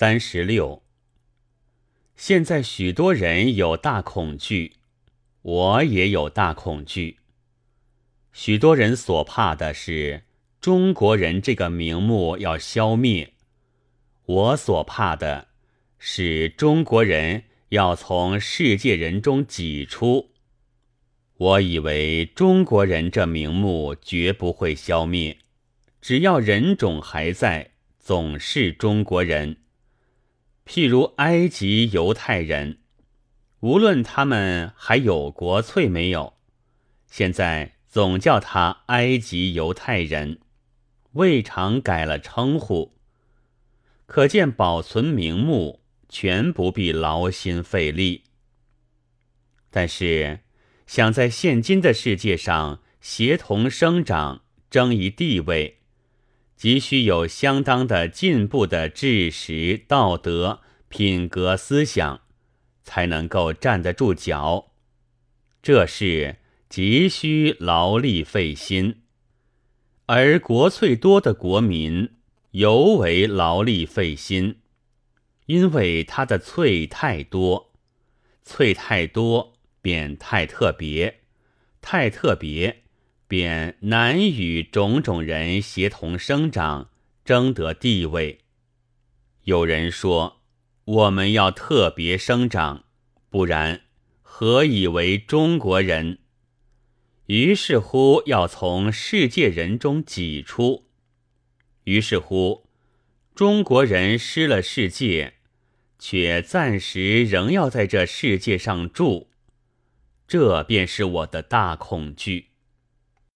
三十六。现在许多人有大恐惧，我也有大恐惧。许多人所怕的是中国人这个名目要消灭，我所怕的是中国人要从世界人中挤出。我以为中国人这名目绝不会消灭，只要人种还在，总是中国人。譬如埃及犹太人，无论他们还有国粹没有，现在总叫他埃及犹太人，未尝改了称呼。可见保存名目，全不必劳心费力。但是。想在现今的世界上协同生长、争一地位，急需有相当的进步的知识、道德、品格、思想，才能够站得住脚。这是急需劳力费心，而国粹多的国民尤为劳力费心，因为他的粹太多，粹太多。便太特别，太特别，便难与种种人协同生长，争得地位。有人说，我们要特别生长，不然何以为中国人？于是乎要从世界人中挤出。于是乎，中国人失了世界，却暂时仍要在这世界上住。这便是我的大恐惧。